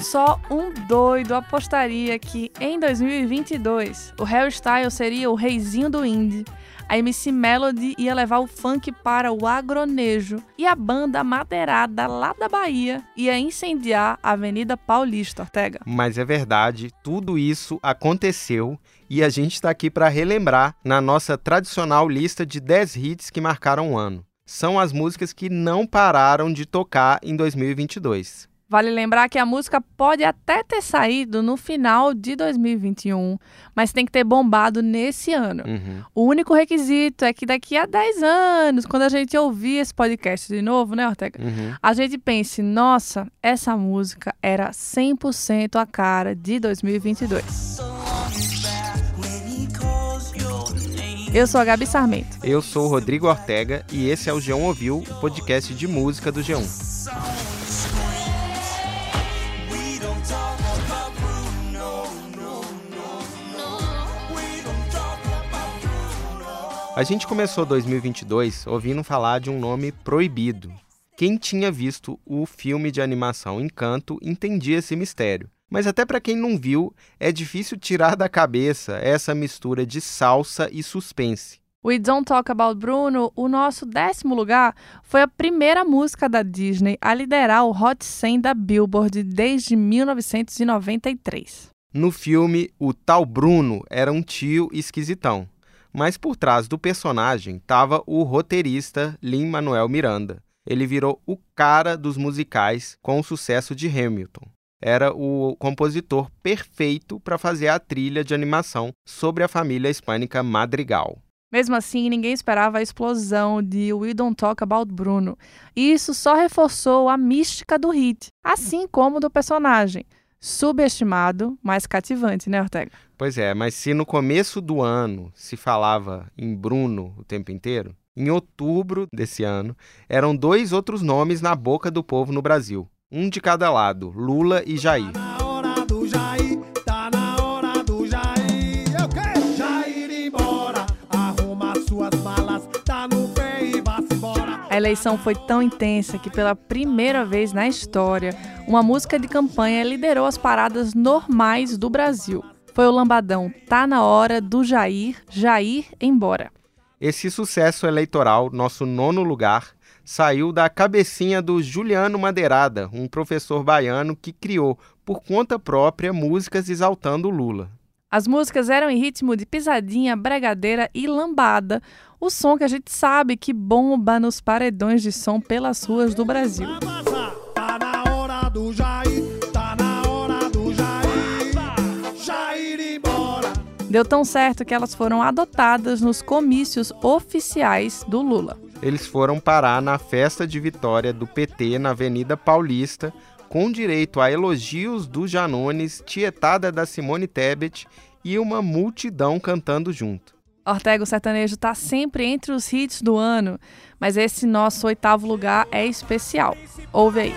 Só um doido apostaria que em 2022 o Harry Styles seria o reizinho do indie a MC Melody ia levar o funk para o agronejo e a banda madeirada lá da Bahia ia incendiar a Avenida Paulista, Ortega. Mas é verdade, tudo isso aconteceu e a gente está aqui para relembrar na nossa tradicional lista de 10 hits que marcaram o ano. São as músicas que não pararam de tocar em 2022. Vale lembrar que a música pode até ter saído no final de 2021, mas tem que ter bombado nesse ano. Uhum. O único requisito é que daqui a 10 anos, quando a gente ouvir esse podcast de novo, né, Ortega? Uhum. A gente pense, nossa, essa música era 100% a cara de 2022. Eu sou a Gabi Sarmento. Eu sou o Rodrigo Ortega e esse é o G1 Ouviu, o podcast de música do G1. A gente começou 2022 ouvindo falar de um nome proibido. Quem tinha visto o filme de animação Encanto entendia esse mistério. Mas até para quem não viu, é difícil tirar da cabeça essa mistura de salsa e suspense. We Don't Talk About Bruno, o nosso décimo lugar, foi a primeira música da Disney a liderar o Hot 100 da Billboard desde 1993. No filme, o tal Bruno era um tio esquisitão mas por trás do personagem estava o roteirista Lin-Manuel Miranda. Ele virou o cara dos musicais com o sucesso de Hamilton. Era o compositor perfeito para fazer a trilha de animação sobre a família hispânica Madrigal. Mesmo assim, ninguém esperava a explosão de We Don't Talk About Bruno. E isso só reforçou a mística do hit, assim como do personagem subestimado, mas cativante, né, Ortega? Pois é, mas se no começo do ano se falava em Bruno o tempo inteiro, em outubro desse ano eram dois outros nomes na boca do povo no Brasil, um de cada lado, Lula e Jair. A eleição foi tão intensa que, pela primeira vez na história, uma música de campanha liderou as paradas normais do Brasil. Foi o lambadão Tá na hora do Jair, Jair embora. Esse sucesso eleitoral, nosso nono lugar, saiu da cabecinha do Juliano Madeirada, um professor baiano que criou, por conta própria, músicas exaltando Lula. As músicas eram em ritmo de pisadinha, bregadeira e lambada, o som que a gente sabe que bomba nos paredões de som pelas ruas do Brasil. Tá tá embora. Deu tão certo que elas foram adotadas nos comícios oficiais do Lula. Eles foram parar na festa de vitória do PT na Avenida Paulista, com direito a elogios do Janones, tietada da Simone Tebet e uma multidão cantando junto. Ortega o Sertanejo está sempre entre os hits do ano, mas esse nosso oitavo lugar é especial. Ouve aí.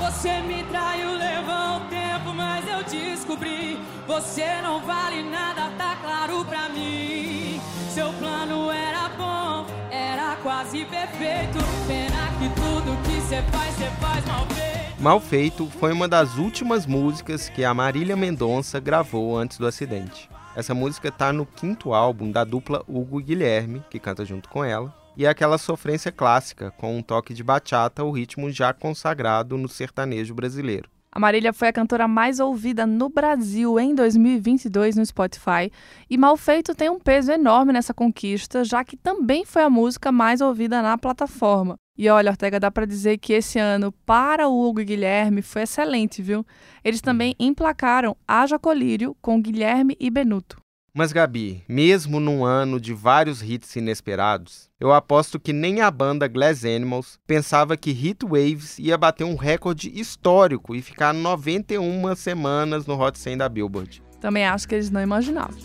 Você me traiu, levou tempo, mas eu descobri. Você não vale nada, tá claro pra mim. Seu plano era bom, era quase perfeito. Pena que tudo que você faz, você faz mal feito. Mal Feito foi uma das últimas músicas que a Marília Mendonça gravou antes do acidente. Essa música está no quinto álbum da dupla Hugo Guilherme, que canta junto com ela, e é aquela sofrência clássica, com um toque de bachata, o ritmo já consagrado no sertanejo brasileiro. A Marília foi a cantora mais ouvida no Brasil em 2022 no Spotify, e Mal Feito tem um peso enorme nessa conquista, já que também foi a música mais ouvida na plataforma. E olha, Ortega, dá para dizer que esse ano, para o Hugo e Guilherme, foi excelente, viu? Eles também uhum. emplacaram Haja Colírio com Guilherme e Benuto. Mas, Gabi, mesmo num ano de vários hits inesperados, eu aposto que nem a banda Glass Animals pensava que Hit Waves ia bater um recorde histórico e ficar 91 semanas no Hot 100 da Billboard. Também acho que eles não imaginavam.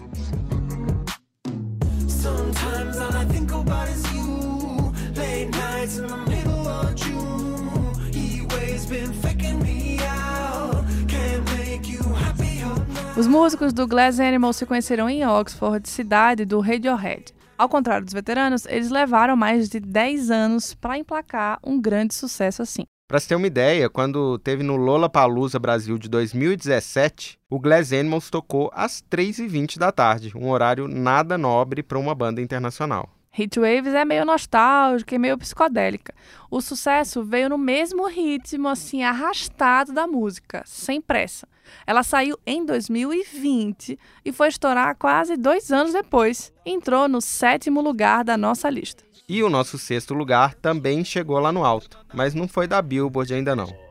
Os músicos do Glass Animal se conheceram em Oxford, cidade do Radiohead. Ao contrário dos veteranos, eles levaram mais de 10 anos para emplacar um grande sucesso assim. Para você ter uma ideia, quando teve no Lola Palusa Brasil de 2017, o Glass Animals tocou às 3h20 da tarde, um horário nada nobre para uma banda internacional. Heatwaves é meio nostálgica e meio psicodélica. O sucesso veio no mesmo ritmo, assim, arrastado da música, sem pressa. Ela saiu em 2020 e foi estourar quase dois anos depois. Entrou no sétimo lugar da nossa lista. E o nosso sexto lugar também chegou lá no alto, mas não foi da Billboard ainda não.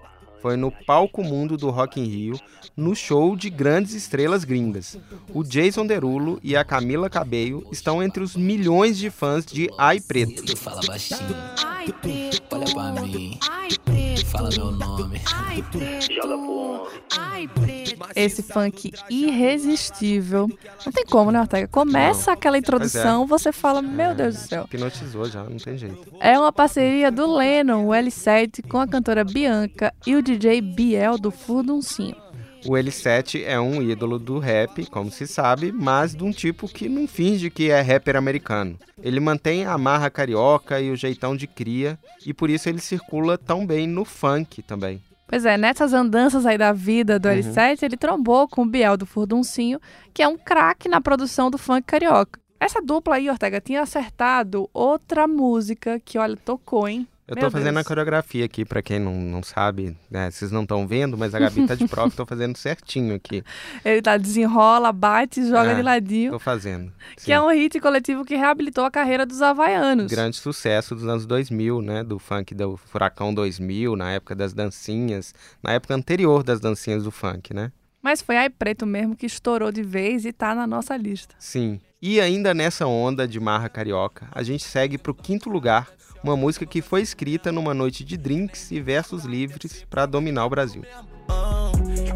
Foi no palco mundo do Rock in Rio, no show de grandes estrelas gringas. O Jason Derulo e a Camila Cabello estão entre os milhões de fãs de Ai Preto. Fala baixinho. Ai, preto. Olha pra mim. Ai, preto. Fala meu nome. Ai, preto. Joga pro Ai, preto. Esse funk irresistível. Não tem como, né, Ortega? Começa não. aquela é. introdução, é. você fala, meu Deus do céu. Hipnotizou já, não tem jeito. É uma parceria do Lennon, o L7, com a cantora Bianca e o DJ Biel do Furduncinho. O L7 é um ídolo do rap, como se sabe, mas de um tipo que não finge que é rapper americano. Ele mantém a marra carioca e o jeitão de cria, e por isso ele circula tão bem no funk também. Pois é, nessas andanças aí da vida do uhum. L7, ele trombou com o Biel do Furduncinho, que é um craque na produção do funk carioca. Essa dupla aí, Ortega, tinha acertado outra música que, olha, tocou, hein? Eu tô fazendo Deus. a coreografia aqui, para quem não, não sabe, né? Vocês não estão vendo, mas a Gabi tá de prova, tô fazendo certinho aqui. Ele tá desenrola, bate, joga é, de ladinho. Tô fazendo. Que sim. é um hit coletivo que reabilitou a carreira dos havaianos. Grande sucesso dos anos 2000, né? Do funk do Furacão 2000, na época das dancinhas, na época anterior das dancinhas do funk, né? Mas foi Ai Preto mesmo que estourou de vez e tá na nossa lista. Sim. E ainda nessa onda de marra carioca, a gente segue pro quinto lugar uma música que foi escrita numa noite de drinks e versos livres para dominar o Brasil.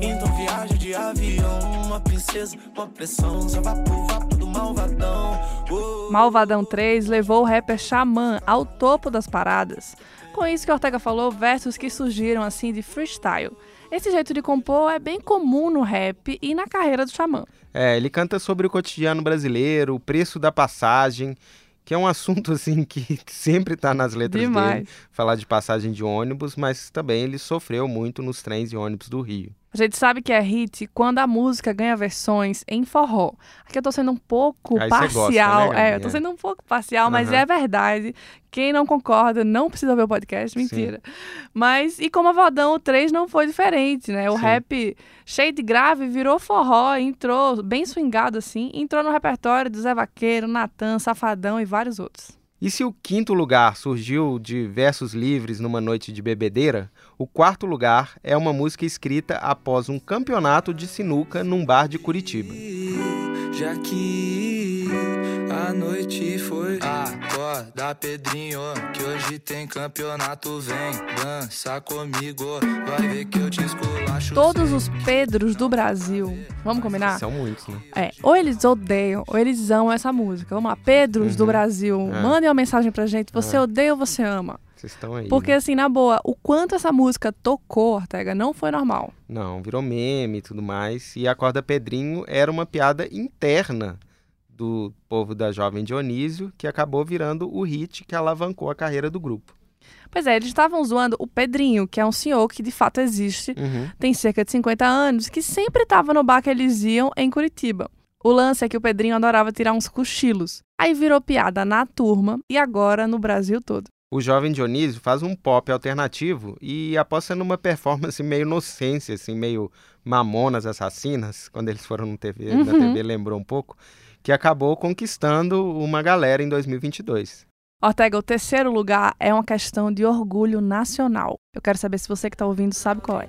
Então viagem de avião, uma princesa, uma pressão, só vapo, vapo do Malvadão. Malvadão 3 levou o rapper Xamã ao topo das paradas. Com isso que Ortega falou, versos que surgiram assim de freestyle. Esse jeito de compor é bem comum no rap e na carreira do Xamã. É, ele canta sobre o cotidiano brasileiro, o preço da passagem que é um assunto assim que sempre está nas letras Demais. dele, falar de passagem de ônibus, mas também ele sofreu muito nos trens e ônibus do Rio. A gente sabe que é hit quando a música ganha versões em forró. Aqui eu tô sendo um pouco Aí parcial. Gosta, né, é, eu tô sendo um pouco parcial, mas uhum. é verdade. Quem não concorda não precisa ver o podcast, mentira. Sim. Mas, e como a Vodão 3 não foi diferente, né? O Sim. rap cheio de grave virou forró, entrou bem swingado assim, entrou no repertório do Zé Vaqueiro, Natan, Safadão e vários outros. E se o quinto lugar surgiu de versos livres numa noite de bebedeira, o quarto lugar é uma música escrita após um campeonato de sinuca num bar de Curitiba. Já que a noite foi acorda Pedrinho que hoje tem campeonato vem dança comigo vai ver que eu te esculacho Todos os Pedros do Brasil, vamos combinar? São muitos, né? É, ou eles odeiam ou eles amam essa música. Vamos lá, Pedros uhum. do Brasil, é. mandem uma mensagem pra gente, você é. odeia ou você ama? Vocês estão aí. Porque, né? assim, na boa, o quanto essa música tocou, Ortega, não foi normal. Não, virou meme e tudo mais. E a corda Pedrinho era uma piada interna do povo da Jovem Dionísio, que acabou virando o hit que alavancou a carreira do grupo. Pois é, eles estavam zoando o Pedrinho, que é um senhor que de fato existe, uhum. tem cerca de 50 anos, que sempre estava no bar que eles iam em Curitiba. O lance é que o Pedrinho adorava tirar uns cochilos. Aí virou piada na turma e agora no Brasil todo. O jovem Dionísio faz um pop alternativo e aposta numa performance meio inocência, assim, meio mamonas assassinas, quando eles foram no TV, uhum. na TV lembrou um pouco, que acabou conquistando uma galera em 2022. Ortega, o terceiro lugar é uma questão de orgulho nacional. Eu quero saber se você que está ouvindo sabe qual é.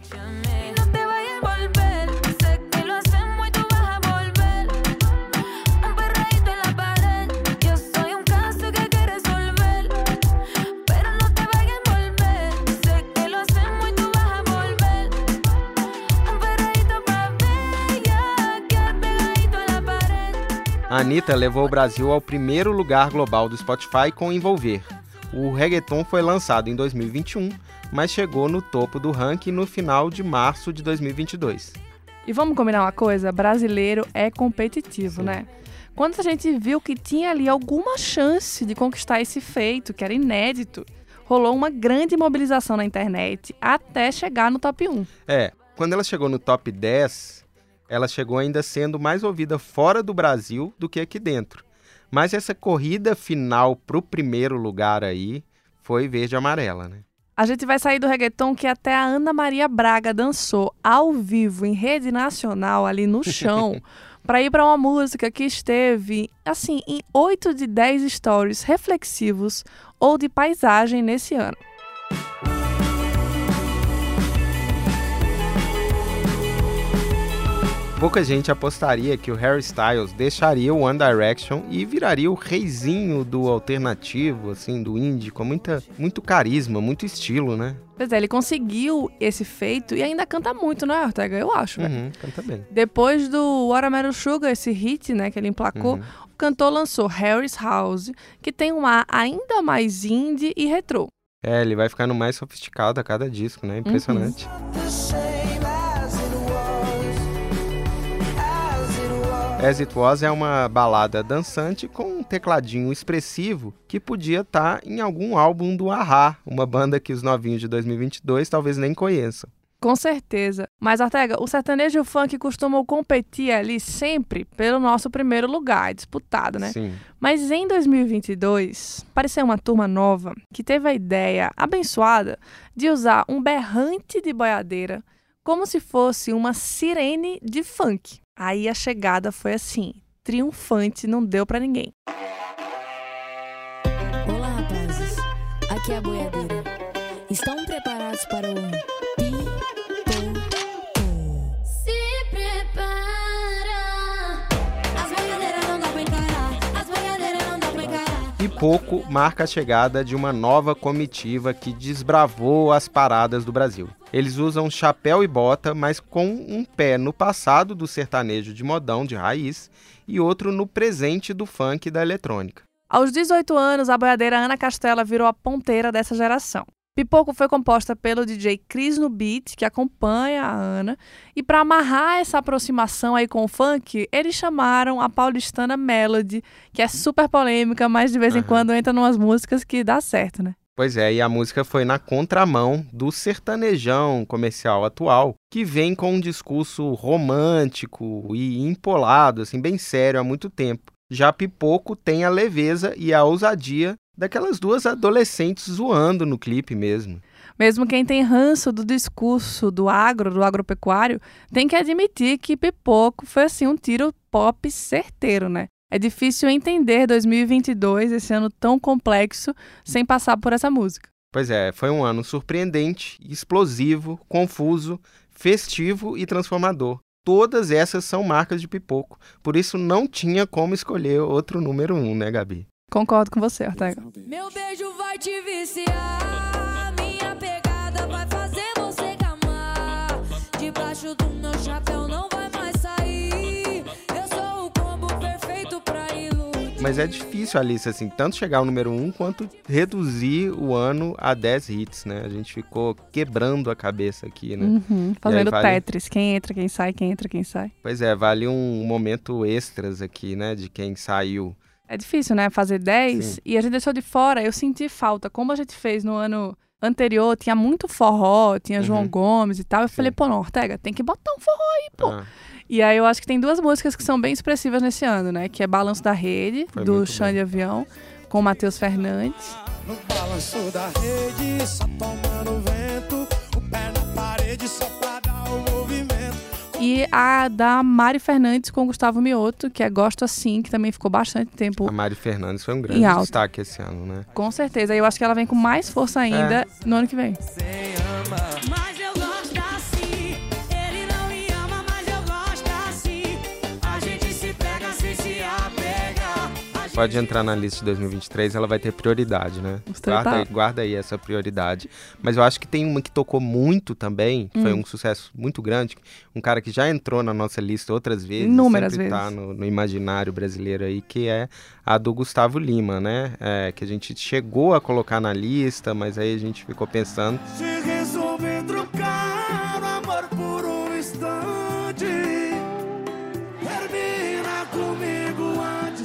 A Anitta levou o Brasil ao primeiro lugar global do Spotify com Envolver. O reggaeton foi lançado em 2021, mas chegou no topo do ranking no final de março de 2022. E vamos combinar uma coisa? Brasileiro é competitivo, Sim. né? Quando a gente viu que tinha ali alguma chance de conquistar esse feito, que era inédito, rolou uma grande mobilização na internet até chegar no top 1. É, quando ela chegou no top 10, ela chegou ainda sendo mais ouvida fora do Brasil do que aqui dentro. Mas essa corrida final pro primeiro lugar aí foi verde e amarela, né? A gente vai sair do reggaeton que até a Ana Maria Braga dançou ao vivo em rede nacional ali no chão para ir para uma música que esteve assim em 8 de 10 stories reflexivos ou de paisagem nesse ano. Pouca gente apostaria que o Harry Styles deixaria o One Direction e viraria o reizinho do alternativo, assim, do indie, com muita, muito carisma, muito estilo, né? Pois é, ele conseguiu esse feito e ainda canta muito, não é, Ortega? Eu acho, uhum, canta bem. Depois do Watermelon Sugar, esse hit, né, que ele emplacou, uhum. o cantor lançou Harry's House, que tem um ar ainda mais indie e retrô. É, ele vai ficando mais sofisticado a cada disco, né? Impressionante. Uhum. As It Was é uma balada dançante com um tecladinho expressivo que podia estar tá em algum álbum do Ahá, uma banda que os novinhos de 2022 talvez nem conheçam. Com certeza. Mas, Ortega, o sertanejo funk costumou competir ali sempre pelo nosso primeiro lugar, disputado, né? Sim. Mas em 2022, apareceu uma turma nova que teve a ideia abençoada de usar um berrante de boiadeira como se fosse uma sirene de funk. Aí a chegada foi assim, triunfante, não deu para ninguém. Olá, rapazes. Aqui é a boiadeira. Estão preparados para o pouco marca a chegada de uma nova comitiva que desbravou as paradas do Brasil. Eles usam chapéu e bota, mas com um pé no passado do sertanejo de modão de raiz e outro no presente do funk e da eletrônica. Aos 18 anos, a boiadeira Ana Castela virou a ponteira dessa geração. Pipoco foi composta pelo DJ Cris no beat, que acompanha a Ana, e para amarrar essa aproximação aí com o funk, eles chamaram a paulistana Melody, que é super polêmica, mas de vez em uhum. quando entra numas músicas que dá certo, né? Pois é, e a música foi na contramão do sertanejão comercial atual, que vem com um discurso romântico e empolado, assim, bem sério há muito tempo. Já Pipoco tem a leveza e a ousadia daquelas duas adolescentes zoando no clipe mesmo. Mesmo quem tem ranço do discurso do agro, do agropecuário, tem que admitir que Pipoco foi assim um tiro pop certeiro, né? É difícil entender 2022, esse ano tão complexo, sem passar por essa música. Pois é, foi um ano surpreendente, explosivo, confuso, festivo e transformador. Todas essas são marcas de pipoco, por isso não tinha como escolher outro número um, né, Gabi? Concordo com você, Ortega. Meu beijo vai te viciar, minha pegada vai fazer você gamar. Debaixo do meu chapéu não vai mais sair. Eu sou o combo perfeito pra iludir. Mas é difícil, Alice, assim, tanto chegar ao número 1 um, quanto reduzir o ano a 10 hits, né? A gente ficou quebrando a cabeça aqui, né? Uhum, fazendo vale... Tetris, quem entra, quem sai, quem entra, quem sai. Pois é, vale um momento extras aqui, né? De quem saiu. É difícil, né? Fazer 10 Sim. e a gente deixou de fora. Eu senti falta. Como a gente fez no ano anterior, tinha muito forró, tinha uhum. João Gomes e tal. Eu Sim. falei, pô, não, Ortega, tem que botar um forró aí, pô. Ah. E aí eu acho que tem duas músicas que são bem expressivas nesse ano, né? Que é Balanço da Rede, Foi do Xande Avião, com o Matheus Fernandes. No balanço da rede, só tomando vento, o pé na parede só pra. E a da Mari Fernandes com Gustavo Mioto, que é Gosto Assim, que também ficou bastante tempo. A Mari Fernandes foi um grande destaque esse ano, né? Com certeza. E eu acho que ela vem com mais força ainda é. no ano que vem. Pode entrar na lista de 2023, ela vai ter prioridade, né? Guarda, aí, guarda aí essa prioridade. Mas eu acho que tem uma que tocou muito também, hum. foi um sucesso muito grande. Um cara que já entrou na nossa lista outras vezes, Inúmeras sempre vezes. tá no, no, imaginário brasileiro aí, que é a do Gustavo Lima, né? É, que a gente chegou a colocar na lista, mas aí a gente ficou pensando. Se resolver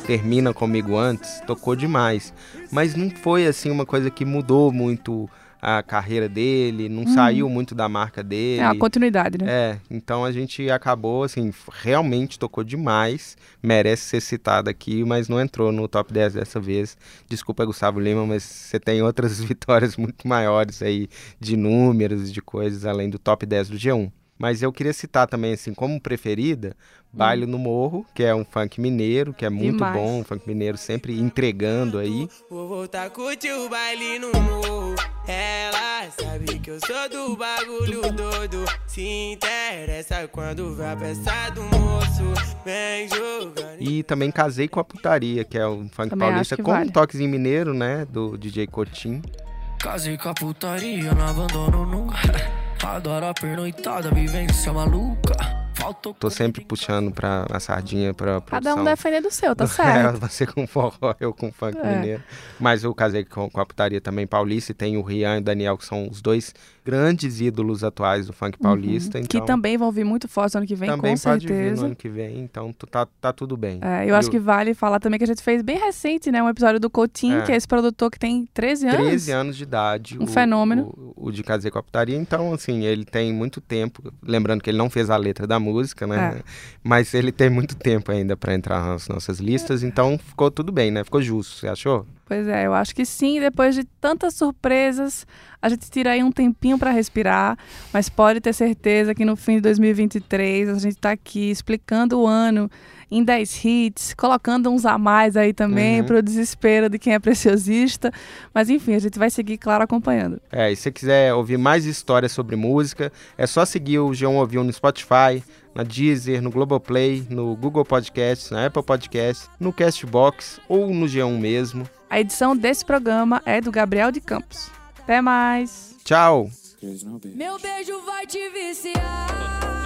termina comigo antes. Tocou demais. Mas não foi assim uma coisa que mudou muito a carreira dele, não hum. saiu muito da marca dele. É a continuidade, né? É, então a gente acabou, assim, realmente tocou demais, merece ser citado aqui, mas não entrou no top 10 dessa vez. Desculpa, Gustavo Lima, mas você tem outras vitórias muito maiores aí de números, de coisas, além do top 10 do G1. Mas eu queria citar também, assim, como preferida, Baile hum. no Morro, que é um funk mineiro, que é muito Demais. bom, um funk mineiro sempre entregando aí. Vou voltar a curtir o baile no morro. Ela sabe que eu sou do bagulho todo. Se interessa quando vai do moço. Vem jogar. E também casei com a putaria, que é um funk também paulista com vale. um toquezinho mineiro, né? Do DJ Cotim. Casei com a putaria, não abandono nunca. Adoro a pernoitada, vivência maluca. Faltou Tô sempre puxando pra a sardinha pra produção. Cada um defendendo o seu, tá certo. É, você com forró, eu com funk é. mineiro. Mas eu casei com, com, a putaria também paulista e tem o Rian e o Daniel, que são os dois grandes ídolos atuais do funk paulista. Uhum. Então, que também vão vir muito forte no ano que vem, também com pode certeza. Vir no ano que vem, então tá, tá tudo bem. É, eu e acho que vale falar também que a gente fez bem recente, né? Um episódio do Coutinho, é. que é esse produtor que tem 13 anos. 13 anos de idade. Um o, fenômeno. O, o, de Casei com a Putaria. Então, assim, ele tem muito tempo. Lembrando que ele não fez a letra da música, né? É. Mas ele tem muito tempo ainda para entrar nas nossas listas. Então, ficou tudo bem, né? Ficou justo. Você achou? Pois é, eu acho que sim. Depois de tantas surpresas, a gente tira aí um tempinho para respirar, mas pode ter certeza que no fim de 2023 a gente está aqui explicando o ano em 10 hits, colocando uns a mais aí também uhum. para o desespero de quem é preciosista. Mas enfim, a gente vai seguir, claro, acompanhando. É, e se você quiser ouvir mais histórias sobre música, é só seguir o G1 Ouviu no Spotify, na Deezer, no Globoplay, no Google Podcasts, na Apple Podcasts, no Castbox ou no G1 mesmo. A edição desse programa é do Gabriel de Campos. Até mais. Tchau. Meu beijo vai te viciar.